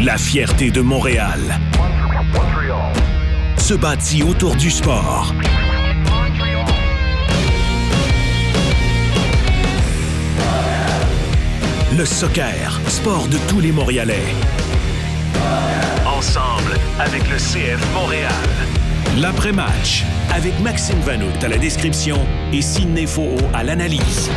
La fierté de Montréal se bâtit autour du sport. Le soccer, sport de tous les Montréalais. Ensemble avec le CF Montréal. L'après-match, avec Maxime Vanout à la description et Sidney Faux à l'analyse.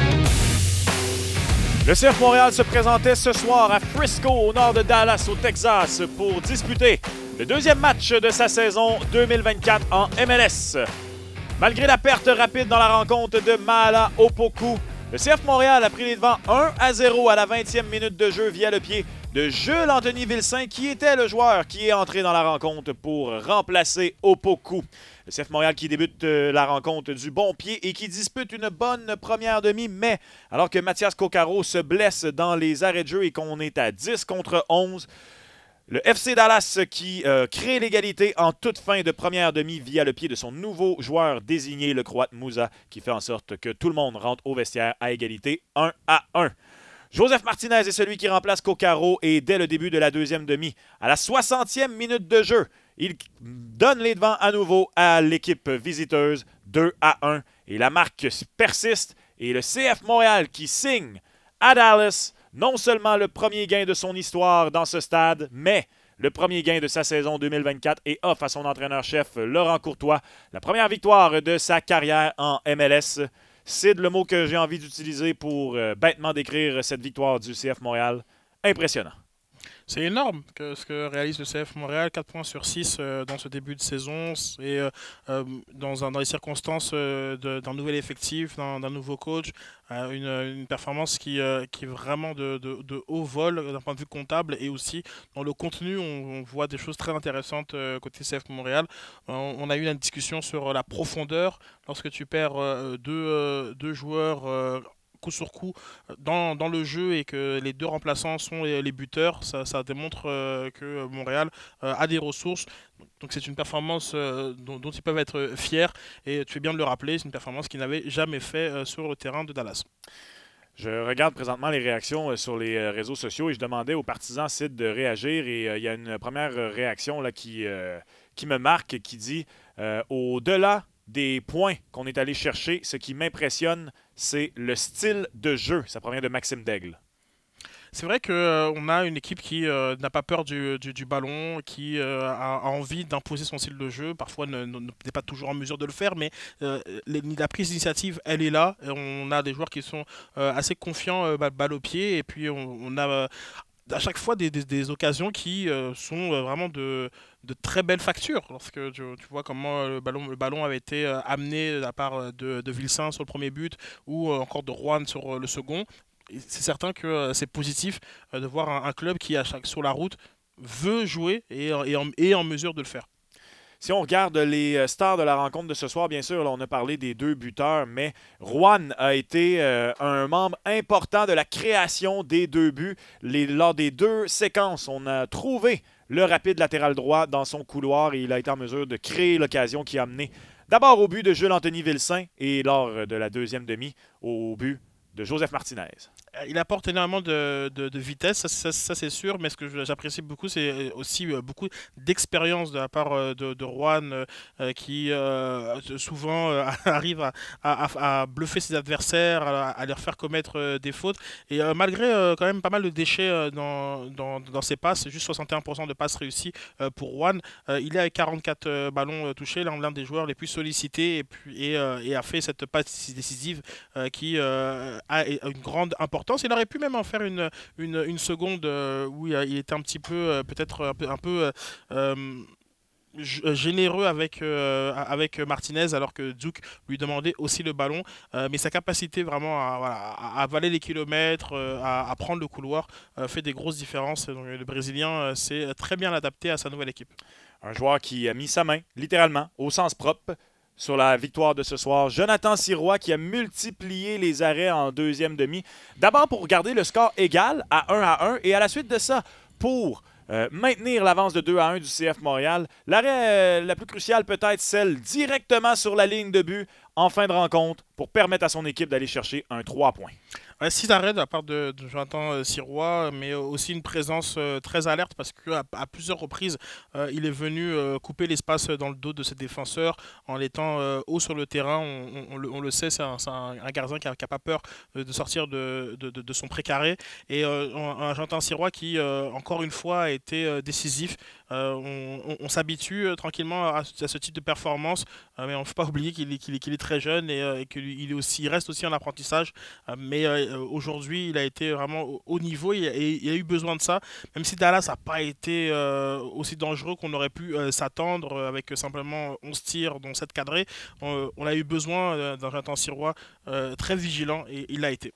Le CF Montréal se présentait ce soir à Frisco, au nord de Dallas, au Texas, pour disputer le deuxième match de sa saison 2024 en MLS. Malgré la perte rapide dans la rencontre de Mala Opoku, le CF Montréal a pris les devants 1 à 0 à la 20e minute de jeu via le pied de Jules Anthony Vilsain, qui était le joueur qui est entré dans la rencontre pour remplacer Opoku. Le CF Montréal qui débute euh, la rencontre du bon pied et qui dispute une bonne première demi, mais alors que Mathias Coccaro se blesse dans les arrêts de jeu et qu'on est à 10 contre 11, le FC Dallas qui euh, crée l'égalité en toute fin de première demi via le pied de son nouveau joueur désigné, le Croate Moussa, qui fait en sorte que tout le monde rentre au vestiaire à égalité 1 à 1. Joseph Martinez est celui qui remplace Coccaro et dès le début de la deuxième demi, à la 60e minute de jeu, il donne les devants à nouveau à l'équipe visiteuse 2 à 1 et la marque persiste et le CF Montréal qui signe à Dallas non seulement le premier gain de son histoire dans ce stade, mais le premier gain de sa saison 2024 et offre à son entraîneur-chef Laurent Courtois la première victoire de sa carrière en MLS. C'est le mot que j'ai envie d'utiliser pour euh, bêtement décrire cette victoire du CF Montréal. Impressionnant. C'est énorme ce que réalise le CF Montréal, 4 points sur 6 euh, dans ce début de saison, et euh, euh, dans, les circonstances d'un nouvel effectif, d'un nouveau coach, une, performance qui, est vraiment de, de, haut vol d'un point de vue comptable. Et aussi dans le contenu, on, voit des choses très intéressantes côté CF Montréal. On, a eu une discussion sur la profondeur. Lorsque tu perds deux, deux joueurs coup sur coup euh, dans, dans, le jeu et que les deux remplaçants sont les, buteurs, ça, ça démontre euh, que Montréal euh, a des ressources. Donc c'est une performance dont, ils peuvent être fiers et tu fais bien de le rappeler, c'est une performance qu'ils n'avaient jamais fait sur le terrain de Dallas. Je regarde présentement les réactions sur les réseaux sociaux et je demandais aux partisans Sid de réagir et il y a une première réaction là, qui, qui me marque qui dit au-delà des points qu'on est allé chercher, ce qui m'impressionne, c'est le style de jeu. Ça provient de Maxime Daigle. C'est vrai qu'on euh, a une équipe qui euh, n'a pas peur du, ballon, qui euh, a, envie d'imposer son style de jeu. Parfois, n'est pas toujours en mesure de le faire, mais la prise d'initiative, elle est là. on a des joueurs qui sont assez confiants, balle au pied, et puis on a à chaque fois des, occasions qui sont vraiment de, très belles factures. Lorsque tu, vois comment euh, le ballon, le ballon avait été amené de la part de, de Vilsain sur le premier but ou encore de Juan sur le second, c'est certain que c'est positif de voir un, club qui, à chaque, sur la route, veut jouer et, est en mesure de le faire. Si on regarde les euh, stars de la rencontre de ce soir, bien sûr, on a parlé des deux buteurs, mais Juan a été euh, un membre important de la création des deux buts. lors des deux séquences, on a trouvé le rapide latéral droit dans son couloir et il a été en mesure de créer l'occasion qui a amené d'abord au but de Jules Anthony Vilsain et lors de la deuxième demi au but de Joseph Martinez. Euh, il apporte énormément de, vitesse, ça, c'est sûr, mais ce que j'apprécie beaucoup, c'est aussi euh, beaucoup d'expérience de la part euh, de, de Juan, qui souvent arrive à, bluffer ses adversaires, à, leur faire commettre des fautes. Et malgré quand même pas mal de déchets dans, dans, ses passes, juste 61% de passes réussies pour Juan, il est avec 44 ballons touchés, l'un des joueurs les plus sollicités, et, et, a fait cette passe décisive qui a une grande importance il aurait pu même en faire une, une, seconde euh, où il était un petit peu, euh, peut-être un peu, euh, généreux avec, avec Martinez alors que Duke lui demandait aussi le ballon. mais sa capacité vraiment à, avaler les kilomètres, à, prendre le couloir, fait des grosses différences. Le Brésilien s'est très bien adapté à sa nouvelle équipe. Un joueur qui a mis sa main, littéralement, au sens propre, sur la victoire de ce soir. Jonathan Sirois qui a multiplié les arrêts en deuxième demi. D'abord pour garder le score égal à 1 à 1 et à la suite de ça, pour euh, maintenir l'avance de 2 à 1 du CF Montréal. L'arrêt euh, la plus cruciale peut-être celle directement sur la ligne de but en fin de rencontre pour permettre à son équipe d'aller chercher un 3 points. Six arrêts de la part de, Jonathan Sirois, mais aussi une présence très alerte parce qu'à à plusieurs reprises, il est venu couper l'espace dans le dos de ses défenseurs en étant haut sur le terrain. On, le, sait, c'est un, gardien qui n'a pas peur de sortir de, de, son précaré. Et un Jonathan Sirois qui, encore une fois, a été décisif. On, s'habitue tranquillement à, ce type de performance, mais on ne faut pas oublier qu'il est, très jeune et, qu'il reste aussi en apprentissage. mais aujourd'hui, il a été vraiment au, niveau et, il a eu besoin de ça, même si Dallas n'a pas été aussi dangereux qu'on aurait pu s'attendre avec simplement 11 tirs, dont 7 cadrés. On, a eu besoin d'un Jonathan Sirois très vigilant et il l'a été.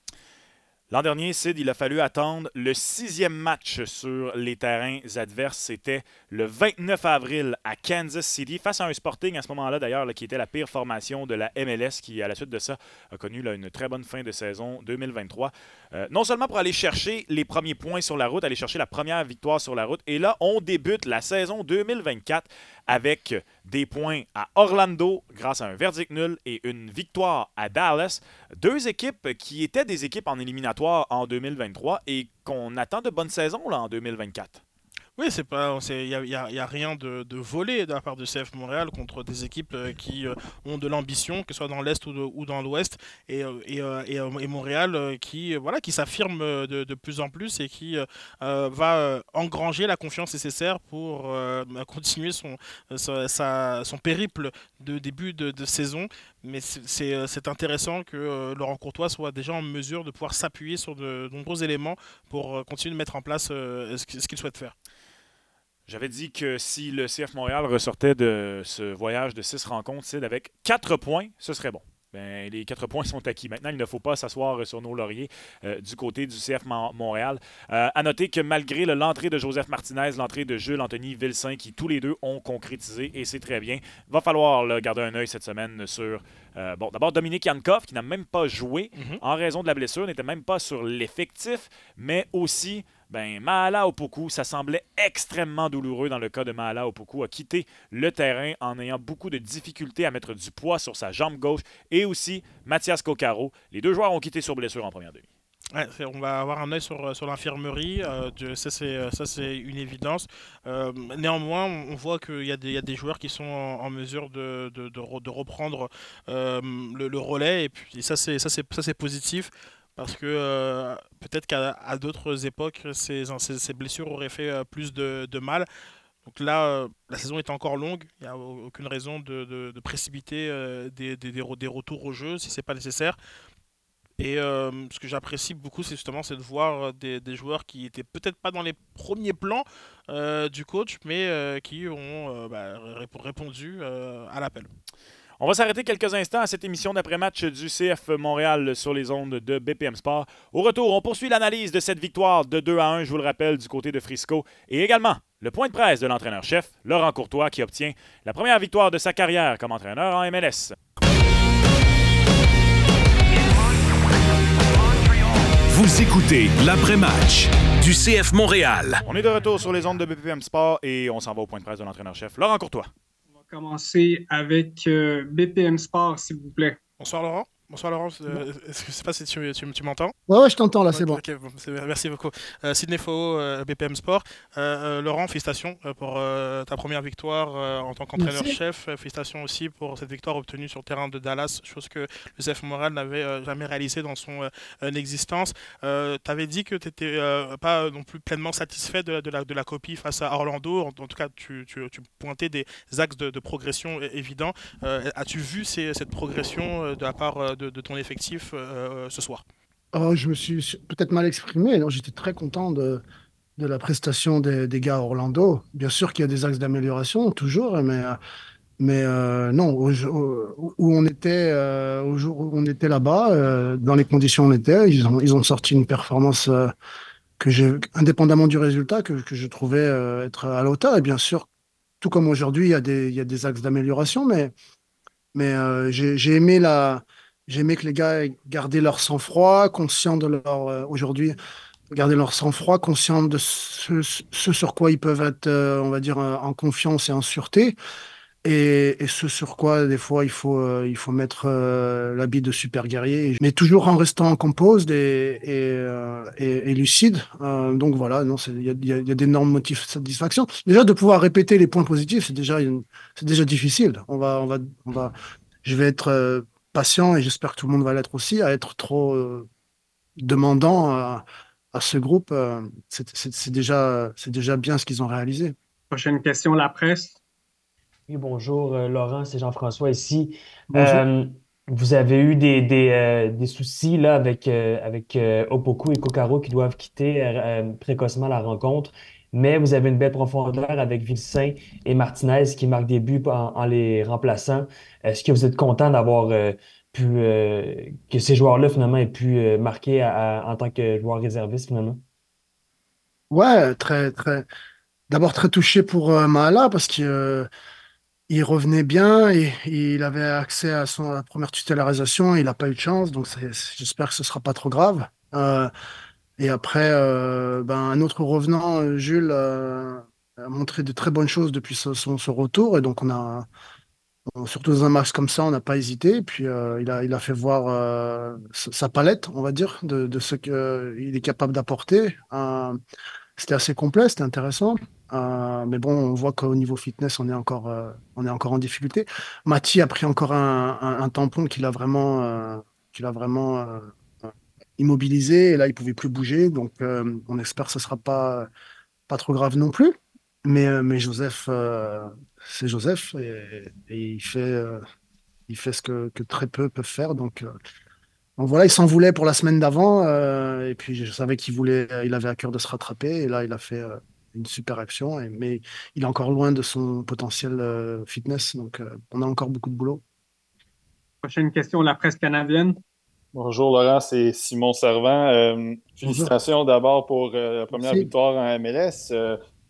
L'an dernier, Sid, il a fallu attendre le sixième match sur les terrains adverses. C'était le 29 avril à Kansas City, face à un Sporting à ce moment-là, d'ailleurs, qui était la pire formation de la MLS, qui, à la suite de ça, a connu une très bonne fin de saison 2023. Euh, non seulement pour aller chercher les premiers points sur la route, aller chercher la première victoire sur la route, et là, on débute la saison 2024 avec des points à Orlando grâce à un verdict nul et une victoire à Dallas. Deux équipes qui étaient des équipes en éliminatoire en 2023 et qu'on attend de bonnes saisons en 2024. Oui, c'est pas, il y a, rien de, volé de la part de CF Montréal contre des équipes euh, qui euh, ont de l'ambition, que ce soit dans l'est ou, dans l'ouest, et, euh, Montréal qui voilà qui s'affirme de, plus en plus et qui va engranger la confiance nécessaire pour continuer son son périple de début de, saison. Mais c'est intéressant que Laurent Courtois soit déjà en mesure de pouvoir s'appuyer sur de nombreux éléments pour continuer de mettre en place ce qu'il souhaite faire. J'avais dit que si le CF Montréal ressortait de ce voyage de six rencontres, c'est avec quatre points, ce serait bon. Ben, les quatre points sont acquis. Maintenant, il ne faut pas s'asseoir sur nos lauriers euh, du côté du CF Montréal. Euh, à noter que malgré l'entrée de Joseph Martinez, l'entrée de Jules Anthony Vilsain, qui tous les deux ont concrétisé, et c'est très bien, va falloir garder un œil cette semaine sur. Euh, bon, d'abord Dominique Yankov, qui n'a même pas joué mm-hmm. en raison de la blessure, n'était même pas sur l'effectif, mais aussi ben, Mahala Opoku, ça semblait extrêmement douloureux dans le cas de Mahala Opoku, a quitté le terrain en ayant beaucoup de difficultés à mettre du poids sur sa jambe gauche et aussi Mathias Coccaro. Les deux joueurs ont quitté sur blessure en première demi. on va avoir un œil sur, sur l'infirmerie, euh, ça c'est une évidence. Euh, néanmoins, on voit qu'il y, a des joueurs qui sont en, mesure de, reprendre euh, le, relais, et ça c'est positif parce que euh, peut-être qu'à d'autres époques, ces, blessures auraient fait euh, plus de, mal. Donc là, euh, la saison est encore longue, il n'y a aucune raison de, précipiter des, retours au jeu si ce n'est pas nécessaire. Et ce que j'apprécie beaucoup, c'est justement de voir des, joueurs qui étaient peut-être pas dans les premiers plans du coach, mais qui ont bah, répondu à l'appel. On va s'arrêter quelques instants à cette émission d'après-match du CF Montréal sur les ondes de BPM Sport. Au retour, on poursuit l'analyse de cette victoire de 2 à 1, je vous le rappelle, du côté de Frisco. Et également, le point de presse de l'entraîneur-chef, Laurent Courtois, qui obtient la première victoire de sa carrière comme entraîneur en MLS. Vous écoutez l'après-match du CF Montréal. On est de retour sur les ondes de BPM Sport et on s'en va au point de presse de l'entraîneur-chef, Laurent Courtois commencer avec euh, BPM Sport, s'il vous plaît. Bonsoir Laurent. Bonsoir Laurent, euh, je ne sais pas si tu, tu, m'entends. Ouais, je t'entends là, c'est bon. merci beaucoup. Euh, Sidney Faux, euh, BPM Sport. Laurent, félicitations pour ta première victoire en tant qu'entraîneur-chef. Félicitations aussi pour cette victoire obtenue sur le terrain de Dallas, chose que CF Moral n'avait jamais réalisée dans son existence. tu avais dit que tu n'étais pas non plus pleinement satisfait de, de, la, de, la, copie face à Orlando. En, tout cas, tu, pointais des axes de, progression évidents. As-tu vu ces, cette progression de la part de de, ton effectif euh, euh, ce soir oh, Je me suis peut-être mal exprimé. J'étais très content de, la prestation des, des, gars à Orlando. Bien sûr qu'il y a des axes d'amélioration, toujours, mais, mais euh, non, où, on était, où on était là-bas, dans les conditions où on était, ils ont, sorti une performance que indépendamment du résultat, que, je trouvais être à l'auteur. Et bien sûr, tout comme aujourd'hui, il y a des, axes d'amélioration, mais j'ai aimé la, J'aimais que les gars gardaient leur sang-froid, conscients de leur. Euh, aujourd'hui, garder leur sang-froid, conscients de ce, sur quoi ils peuvent être, euh, on va dire, euh, en confiance et en sûreté. et, ce sur quoi des fois il faut, il faut mettre l'habit de super guerrier, mais toujours en restant composed et, et, lucide. donc voilà, il y a, y a d'énormes motifs de satisfaction. Déjà de pouvoir répéter les points positifs, c'est déjà, c'est déjà difficile. On va, on va, on va, je vais être patient et j'espère que tout le monde va l'être aussi, à être trop demandant à, à, ce groupe. c'est déjà, c'est déjà bien ce qu'ils ont réalisé. Prochaine question, la presse. Oui, bonjour euh, Laurent, c'est Jean-François ici. Euh, vous avez eu des, des, euh, des soucis là, avec, avec Opoku et Kokaro qui doivent quitter précocement la rencontre, mais vous avez une belle profondeur avec Vilsain et Martinez qui marquent des buts en, les remplaçant. Est-ce que vous êtes content d'avoir pu que ces joueurs-là finalement aient pu marquer en tant que joueur réserviste finalement? Ouais, très, très. D'abord très touché pour Mahala parce que il revenait bien et, il avait accès à son première tutélarisation. Il n'a pas eu de chance, donc j'espère que ce sera pas trop grave. Euh, et après, euh, ben, un autre revenant, Jules, euh, a montré de très bonnes choses depuis son, retour. Et donc, on a, surtout dans un match comme ça, on n'a pas hésité. Et puis, il, a, il a fait voir sa palette, on va dire, de, ce qu'il est capable d'apporter. c'était assez complet, c'était intéressant. Euh, mais bon, on voit qu'au niveau fitness, on est encore, euh, on est encore en difficulté. Mati a pris encore un, tampon qu'il a vraiment, euh, qu'il a vraiment immobilisé. Et là, il pouvait plus bouger. Donc, on espère que ce sera pas, pas trop grave non plus. Mais, mais Joseph, c'est Joseph et, il fait, il fait ce que, très peu peuvent faire. Donc, donc voilà, il s'en voulait pour la semaine d'avant. et puis, je savais qu'il voulait, il avait à cœur de se rattraper. Et là, il a fait une super action, mais il est encore loin de son potentiel euh, fitness, donc euh, on a encore beaucoup de boulot. Prochaine question, la presse canadienne. Bonjour Laurent, c'est Simon Servant. Euh, félicitations d'abord pour la première victoire en MLS.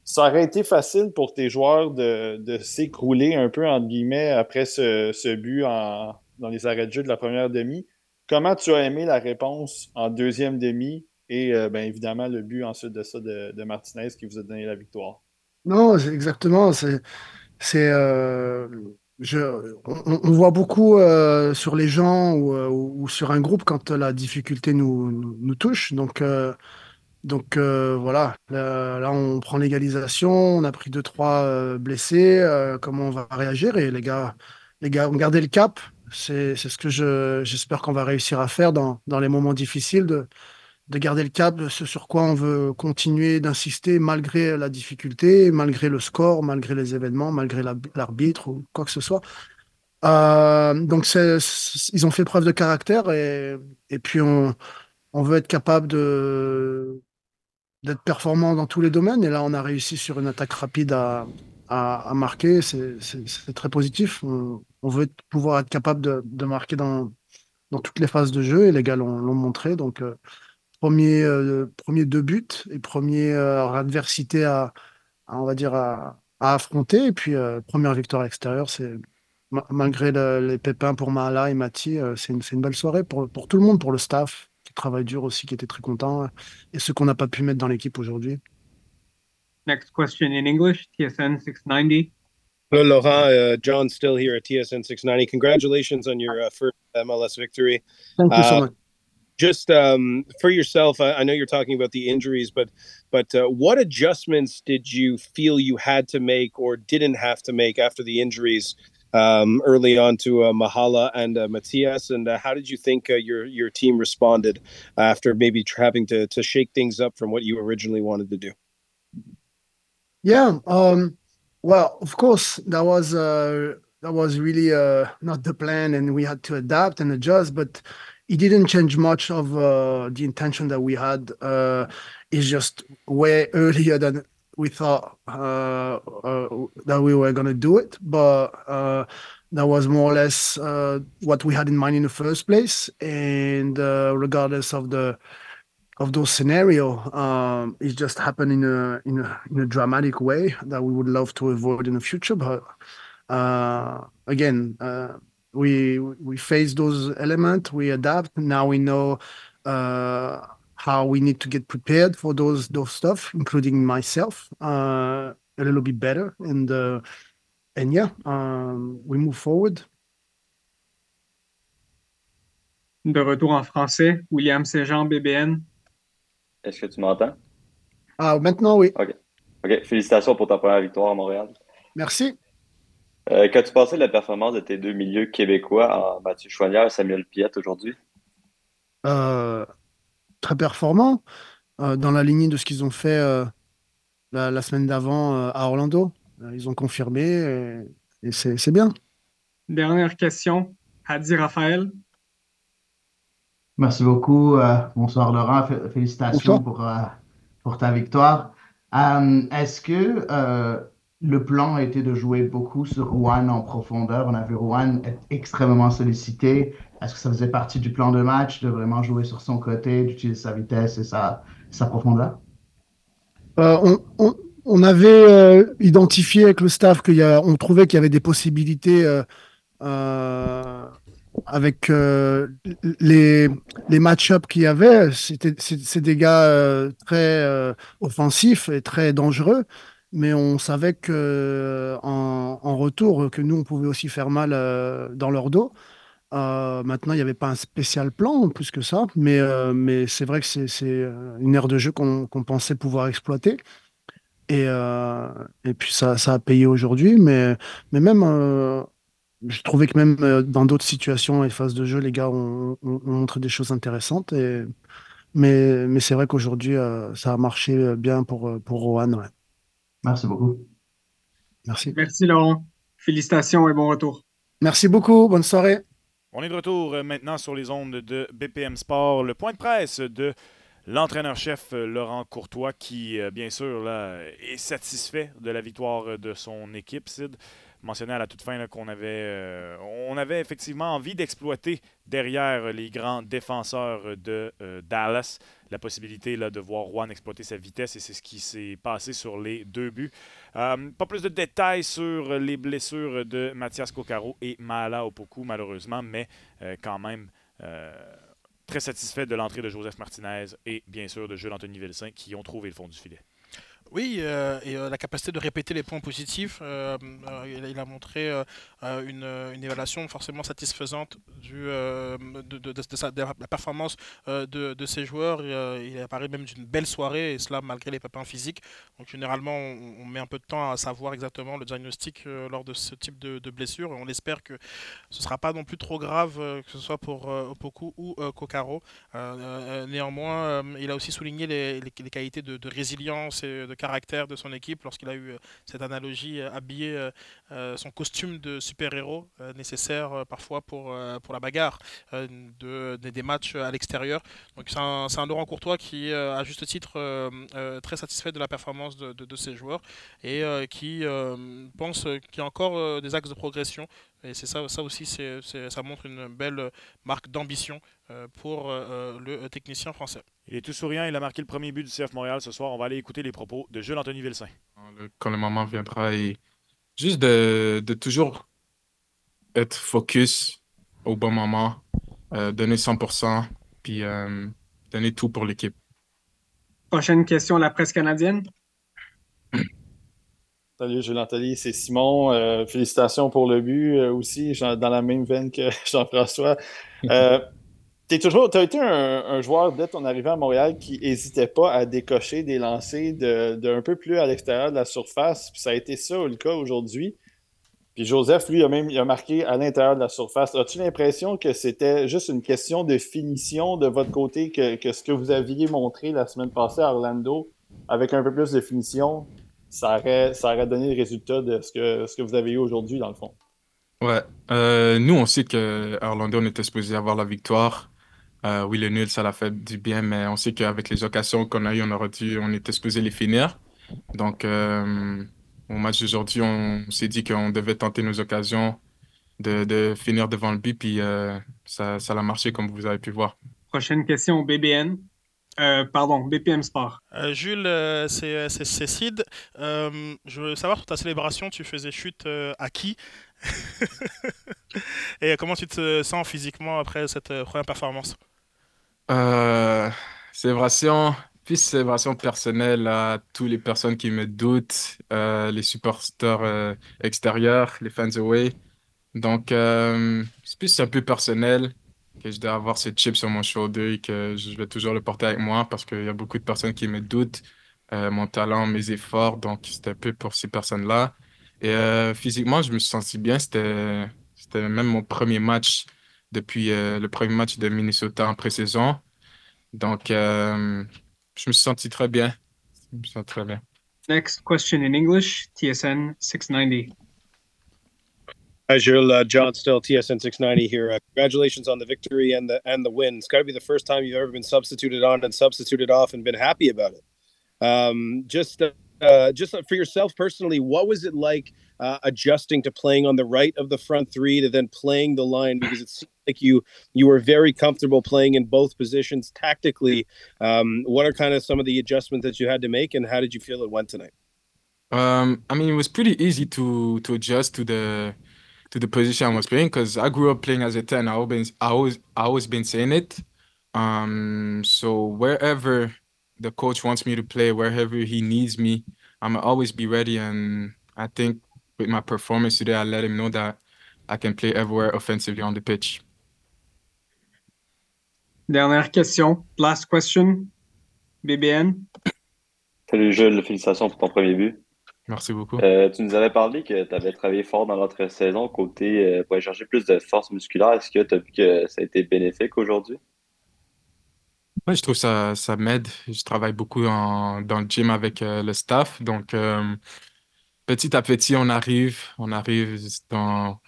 ça aurait été facile pour tes joueurs de, de s'écrouler un peu, entre guillemets, après ce, ce but en, dans les arrêts de jeu de la première demi. Comment tu as aimé la réponse en deuxième demi et euh, bien évidemment, le but ensuite de ça de, Martinez qui vous a donné la victoire? Non, exactement. C'est, c'est, euh, on, voit beaucoup euh, sur les gens ou, sur un groupe quand la difficulté nous, touche. Donc, donc voilà, là, on prend l'égalisation, on a pris deux, trois blessés. comment on va réagir? Et les gars, les gars ont gardé le cap. C'est, ce que je, j'espère qu'on va réussir à faire dans, dans les moments difficiles de de garder le cap ce sur quoi on veut continuer d'insister malgré la difficulté, malgré le score, malgré les événements, malgré l'arbitre ou quoi que ce soit. Euh, donc ils ont fait preuve de caractère et, et puis on, on veut être capable d'être performant dans tous les domaines. Et là, on a réussi sur une attaque rapide à, à, marquer. C'est très positif. On, veut pouvoir être capable de, de, marquer dans, dans toutes les phases de jeu et les gars l'ont montré. Donc, euh, premier, euh, premier deux buts et premier euh, adversité à, on va dire, à, affronter. Et puis, euh, première victoire extérieure, c'est malgré les pépins pour Mahala et Mati, c'est une, une, belle soirée pour, pour tout le monde, pour le staff qui travaille dur aussi, qui était très content, et ceux qu'on n'a pas pu mettre dans l'équipe aujourd'hui. Next question in English, TSN 690. Hello, Laurent. Uh, John still here at TSN 690. Congratulations on your uh, first MLS victory. Thank you so uh, much just um, for yourself, I, I, know you're talking about the injuries, but but uh, what adjustments did you feel you had to make or didn't have to make after the injuries um, early on to uh, Mahala and uh, Matias? And uh, how did you think uh, your your team responded after maybe having to to shake things up from what you originally wanted to do? Yeah, um, well, of course, that was uh, that was really not the plan, and we had to adapt and adjust, but it didn't change much of uh, the intention that we had. Uh, it's just way earlier than we thought uh, that we were going to do it, but that was more or less what we had in mind in the first place. And regardless of the of those scenario, um, it just happened in a dramatic way that we would love to avoid in the future. But again we we face those elements we adapt now we know uh, how we need to get prepared for those those stuff including myself uh, a little bit better and uh, and yeah, um, we move forward. De retour en français, William Saint-Jean, BBN. Est-ce que tu m'entends? Ah, maintenant, oui. OK. OK. Félicitations pour ta première victoire à Montréal. Merci. Euh, Qu'as-tu pensé de la performance de tes deux milieux québécois en Mathieu Chouanière et Samuel Piette aujourd'hui? Euh, très performant, euh, dans la lignée de ce qu'ils ont fait euh, la, la, semaine d'avant euh, à Orlando. Ils ont confirmé et, et c'est bien. Dernière question, Hadi Raphaël. Merci beaucoup. bonsoir Laurent. Félicitations bonsoir. pour, pour ta victoire. Est-ce que le plan été de jouer beaucoup sur Juan en profondeur. On a vu Juan être extrêmement sollicité. Est-ce que ça faisait partie du plan de match de vraiment jouer sur son côté, d'utiliser sa vitesse et sa, profondeur? Euh, on, avait euh, identifié avec le staff qu'on trouvait qu'il y avait des possibilités euh, avec les, les match-ups qu'il y avait. C'est des gars très offensifs et très dangereux mais on savait que en, en, retour que nous on pouvait aussi faire mal euh, dans leur dos. Euh, maintenant, il n'y avait pas un spécial plan plus que ça, mais, euh, mais c'est vrai que c'est une aire de jeu qu'on qu pensait pouvoir exploiter. Et, et puis ça, ça a payé aujourd'hui, mais, mais même, je trouvais que même dans d'autres situations et phases de jeu, les gars ont, ont, ont montré des choses intéressantes. Mais mais c'est vrai qu'aujourd'hui, ça a marché bien pour, pour Rohan. Merci beaucoup. Merci. Merci Laurent. Félicitations et bon retour. Merci beaucoup. Bonne soirée. On est de retour maintenant sur les ondes de BPM Sport. Le point de presse de l'entraîneur-chef Laurent Courtois qui, bien sûr, là, est satisfait de la victoire de son équipe, Sid mentionné à la toute fin qu'on avait, euh, on avait effectivement envie d'exploiter derrière les grands défenseurs de euh, Dallas la possibilité là, de voir Juan exploiter sa vitesse et c'est ce qui s'est passé sur les deux buts. Euh, pas plus de détails sur les blessures de Mathias Coccaro et Mala Opoku malheureusement, mais euh, quand même très satisfait de l'entrée de Joseph Martinez et bien sûr de Jules Anthony Vilsain qui ont trouvé le fond du filet. Oui, euh, et euh, la capacité de répéter les points positifs. Euh, il, a montré une, évaluation forcément satisfaisante du, de, la performance de, ses joueurs. Il, apparaît même d'une belle soirée, et cela malgré les pépins physiques. Donc généralement, on, met un peu de temps à savoir exactement le diagnostic lors de ce type de, blessure. On espère que ce ne sera pas non plus trop grave, que ce soit pour Opoku ou Kokaro. néanmoins, il a aussi souligné les, les, les qualités de, résilience et de caractère de son équipe lorsqu'il a eu euh, cette analogie euh, habillé euh, son costume de super-héros nécessaire parfois pour, pour la bagarre de, de, des matchs à l'extérieur. Donc c'est un, Laurent Courtois qui à juste titre très satisfait de la performance de, de, de ses joueurs et qui pense qu'il y a encore des axes de progression et c'est ça, ça aussi, c'est, ça montre une belle marque d'ambition euh, pour euh, le technicien français. Il est tout souriant, il a marqué le premier but du CF Montréal ce soir. On va aller écouter les propos de Jules Anthony Vilsain. Quand le moment viendra, et juste de, de toujours être focus au bon moment, euh, donner 100%, puis euh, donner tout pour l'équipe. Prochaine question, la presse canadienne. Salut Jules Anthony, c'est Simon. Euh, félicitations pour le but euh, aussi, dans la même veine que Jean-François. Euh, tu as été un, joueur dès ton arrivée à Montréal qui n'hésitait pas à décocher des lancers de, de peu plus à l'extérieur de la surface. Puis ça a été ça le cas aujourd'hui. Puis Joseph, lui, a même il a marqué à l'intérieur de la surface. As-tu l'impression que c'était juste une question de finition de votre côté que ce que vous aviez montré la semaine passée à Orlando, avec un peu plus de finition, ça aurait, ça aurait donné le résultat de ce que, ce que vous avez eu aujourd'hui, dans le fond. Ouais. Euh, nous, on sait qu'à Orlando, on était supposé avoir la victoire. Euh, oui, le nul, ça l'a fait du bien, mais on sait qu'avec les occasions qu'on a eues, on, aurait dû, on était supposé les finir. Donc, euh, au match d'aujourd'hui, on s'est dit qu'on devait tenter nos occasions de, de, finir devant le but, puis euh, ça, ça a marché, comme vous avez pu voir. Prochaine question, BBN. Euh, pardon, BPM Sport. Euh, Jules, euh, c'est Sid. Euh, je veux savoir, pour ta célébration, tu faisais chute à qui? Et comment tu te sens physiquement après cette première performance? Célébration, Puis c'est vraiment personnel à toutes les personnes qui me doutent, euh, les supporters euh, extérieurs, les fans away. Donc, euh, c'est plus un peu personnel que je dois avoir ce chip sur mon shoulder et que je vais toujours le porter avec moi parce qu'il y a beaucoup de personnes qui me doutent, mon talent, mes efforts. Donc, c'était un peu pour ces personnes-là. Et physiquement, je me suis senti bien. C'était, même mon premier match depuis le premier match de Minnesota en pré-saison. Donc, je me suis senti très bien. Je me sens très bien. Next question in English, TSN 690. Azure uh, John Still, TSN 690 here. Uh, congratulations on the victory and the and the win. It's got to be the first time you've ever been substituted on and substituted off and been happy about it. Um, just uh, uh just for yourself personally, what was it like uh, adjusting to playing on the right of the front three to then playing the line because it seemed like you you were very comfortable playing in both positions tactically. Um, what are kind of some of the adjustments that you had to make, and how did you feel it went tonight? Um, I mean, it was pretty easy to to adjust to the to the position I was playing because I grew up playing as a ten. I always I always I always been saying it. Um, so wherever the coach wants me to play, wherever he needs me, I'm always be ready. And I think with my performance today, I let him know that I can play everywhere offensively on the pitch. Dernière question. Last question. BBN. Salut Jules, félicitations pour ton premier but. Merci beaucoup. Euh, tu nous avais parlé que tu avais travaillé fort dans l'autre saison côté euh, pour aller chercher plus de force musculaire. Est-ce que tu as vu que ça a été bénéfique aujourd'hui? Oui, je trouve que ça, ça m'aide. Je travaille beaucoup dans le gym avec euh, le staff. Donc, petit à petit, on arrive, on arrive dans,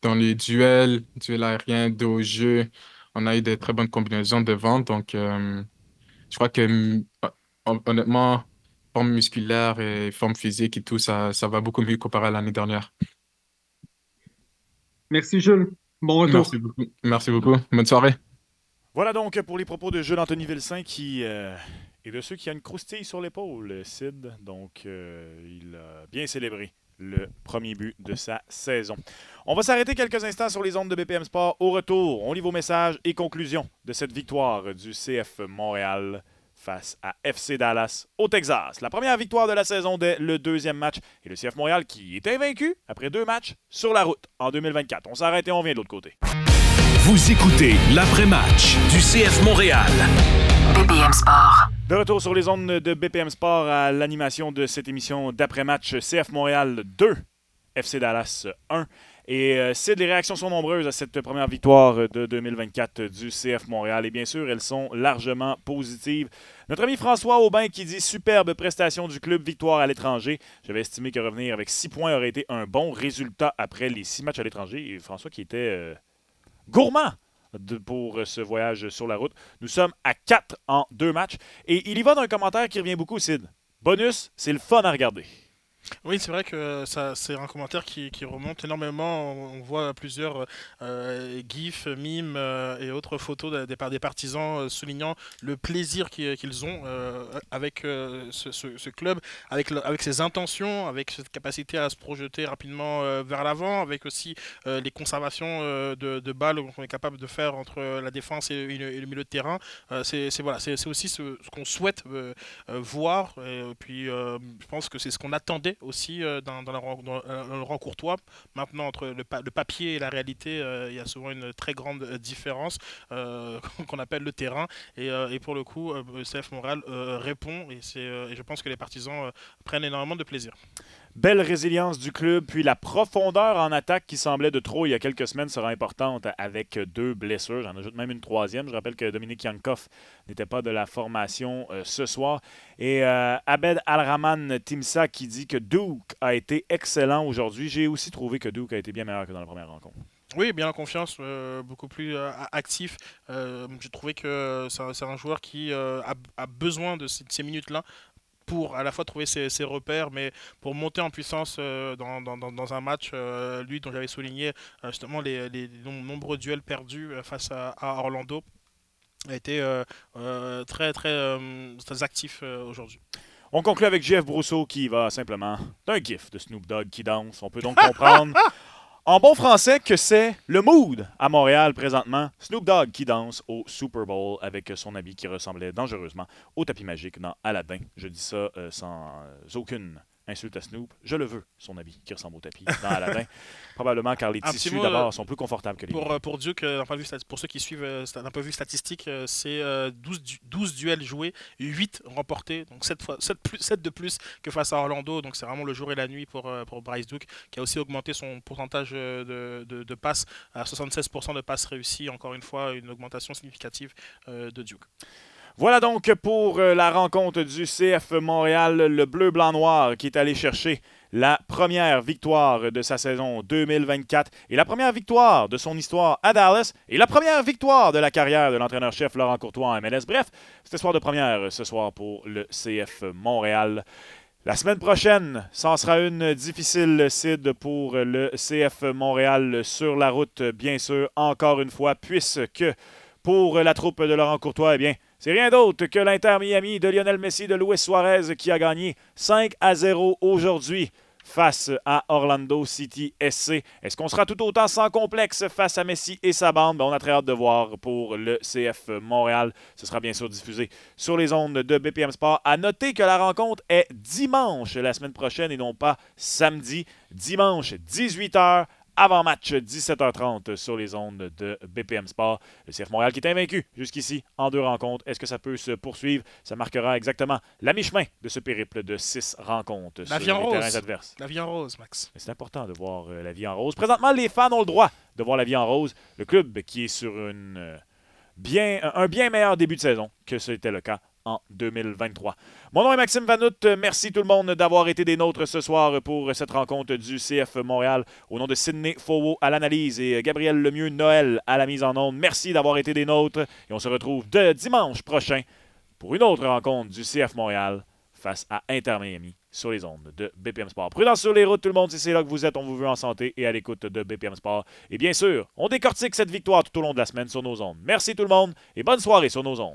dans les duels, duels aériens, dos au jeu. On a eu des très bonnes combinaisons de vente. Donc, je crois que honnêtement, forme musculaire et forme physique et tout, ça, ça va beaucoup mieux comparé à l'année dernière. Merci Jules. Bon retour. Merci beaucoup. Merci beaucoup. Bonne soirée. Voilà donc pour les propos de Jules Anthony Vilsain qui euh, et de ceux qui a une croustille sur l'épaule, Sid. Donc, euh, il a bien célébré le premier but de sa saison. On va s'arrêter quelques instants sur les ondes de BPM Sport. Au retour, on lit vos messages et conclusions de cette victoire du CF Montréal face à FC Dallas au Texas. La première victoire de la saison dès le deuxième match et le CF Montréal qui est invaincu après deux matchs sur la route en 2024. On s'arrête et on vient de l'autre côté. Vous écoutez l'après-match du CF Montréal. BPM Sport. De retour sur les ondes de BPM Sport à l'animation de cette émission d'après-match CF Montréal 2, FC Dallas 1. Et euh, si les réactions sont nombreuses à cette première victoire de 2024 du CF Montréal. Et bien sûr, elles sont largement positives. Notre ami François Aubin qui dit superbe prestation du club, victoire à l'étranger. J'avais estimé que revenir avec 6 points aurait été un bon résultat après les 6 matchs à l'étranger. Et François qui était euh, gourmand pour ce voyage sur la route. Nous sommes à 4 en 2 matchs. Et il y va d'un commentaire qui revient beaucoup, Sid. Bonus, c'est le fun à regarder. Oui, c'est vrai que ça, c'est un commentaire qui, remonte énormément. On, voit plusieurs euh, gifs, mimes euh, et autres photos des, des partisans euh, soulignant le plaisir qu'ils ont avec ce, club, avec, avec ses intentions, avec cette capacité à se projeter rapidement vers l'avant, avec aussi les conservations de, balles qu'on est capable de faire entre la défense et, le milieu de terrain. c'est, voilà, aussi ce, qu'on souhaite voir. Et puis, je pense que c'est ce qu'on attendait aussi euh, dans, dans, le rang courtois. Maintenant, entre le, le, papier et la réalité, euh, il y a souvent une très grande euh, différence qu'on appelle le terrain. Et, et pour le coup, CF Montréal répond et, et je pense que les partisans prennent énormément de plaisir. Belle résilience du club, puis la profondeur en attaque qui semblait de trop il y a quelques semaines sera importante avec deux blessures. J'en ajoute même une troisième. Je rappelle que Dominique Yankov n'était pas de la formation euh, ce soir. Et euh, Abed Al-Rahman Timsa qui dit que Duke a été excellent aujourd'hui. J'ai aussi trouvé que Duke a été bien meilleur que dans la première rencontre. Oui, bien en confiance, euh, beaucoup plus actif. J'ai trouvé que c'est un joueur qui a, besoin de ces minutes-là pour à la fois trouver ses, repères, mais pour monter en puissance euh, dans, dans, dans, un match, euh, lui dont j'avais souligné euh, justement les, les, nombreux duels perdus face à, Orlando, a été très, très, très actif aujourd'hui. On conclut avec Jeff Brousseau qui va simplement d'un gif de Snoop Dogg qui danse. On peut donc comprendre En bon français, que c'est le mood à Montréal présentement. Snoop Dogg qui danse au Super Bowl avec son habit qui ressemblait dangereusement au tapis magique dans Aladdin. Je dis ça euh, sans aucune insulte à Snoop. Je le veux, son habit qui ressemble au tapis dans Aladdin. Probablement car les tissus d'abord sont plus confortables que les Pour, pour Duke, euh, pour ceux qui suivent euh, d'un point de vue statistique, euh, c'est 12, 12, duels joués, 8 remportés, donc 7, fois, 7, plus, 7 de plus que face à Orlando. Donc c'est vraiment le jour et la nuit pour, pour Bryce Duke, qui a aussi augmenté son pourcentage de, de, de passes à 76% de passes réussies. Encore une fois, une augmentation significative de Duke. Voilà donc pour euh, la rencontre du CF Montréal, le bleu-blanc-noir qui est allé chercher la première victoire de sa saison 2024 et la première victoire de son histoire à Dallas et la première victoire de la carrière de l'entraîneur-chef Laurent Courtois en MLS. Bref, c'était soir de première ce soir pour le CF Montréal. La semaine prochaine, ça sera une difficile, Sid, pour le CF Montréal sur la route, bien sûr, encore une fois, puisque pour la troupe de Laurent Courtois, eh bien, c'est rien d'autre que l'Inter Miami de Lionel Messi de Luis Suarez qui a gagné 5 à 0 aujourd'hui face à Orlando City SC. Est-ce qu'on sera tout autant sans complexe face à Messi et sa bande? Ben, on a très hâte de voir pour le CF Montréal. Ce sera bien sûr diffusé sur les ondes de BPM Sport. À noter que la rencontre est dimanche la semaine prochaine et non pas samedi. Dimanche, 18h avant-match 17h30 sur les ondes de BPM Sport. Le CF Montréal qui est invaincu jusqu'ici en deux rencontres. Est-ce que ça peut se poursuivre? Ça marquera exactement la mi-chemin de ce périple de six rencontres la sur les terrains adverses. La vie en rose, Max. C'est important de voir euh, la vie en rose. Présentement, les fans ont le droit de voir la vie en rose. Le club qui est sur une, euh, bien, un bien meilleur début de saison que ce était le cas en 2023. Mon nom est Maxime Vanout. Merci tout le monde d'avoir été des nôtres ce soir pour cette rencontre du CF Montréal. Au nom de Sidney Fowot à l'analyse et Gabriel Lemieux Noël à la mise en onde, merci d'avoir été des nôtres et on se retrouve de dimanche prochain pour une autre rencontre du CF Montréal face à Inter Miami sur les ondes de BPM Sport. Prudence sur les routes, tout le monde, si c'est là que vous êtes, on vous veut en santé et à l'écoute de BPM Sport. Et bien sûr, on décortique cette victoire tout au long de la semaine sur nos ondes. Merci tout le monde et bonne soirée sur nos ondes.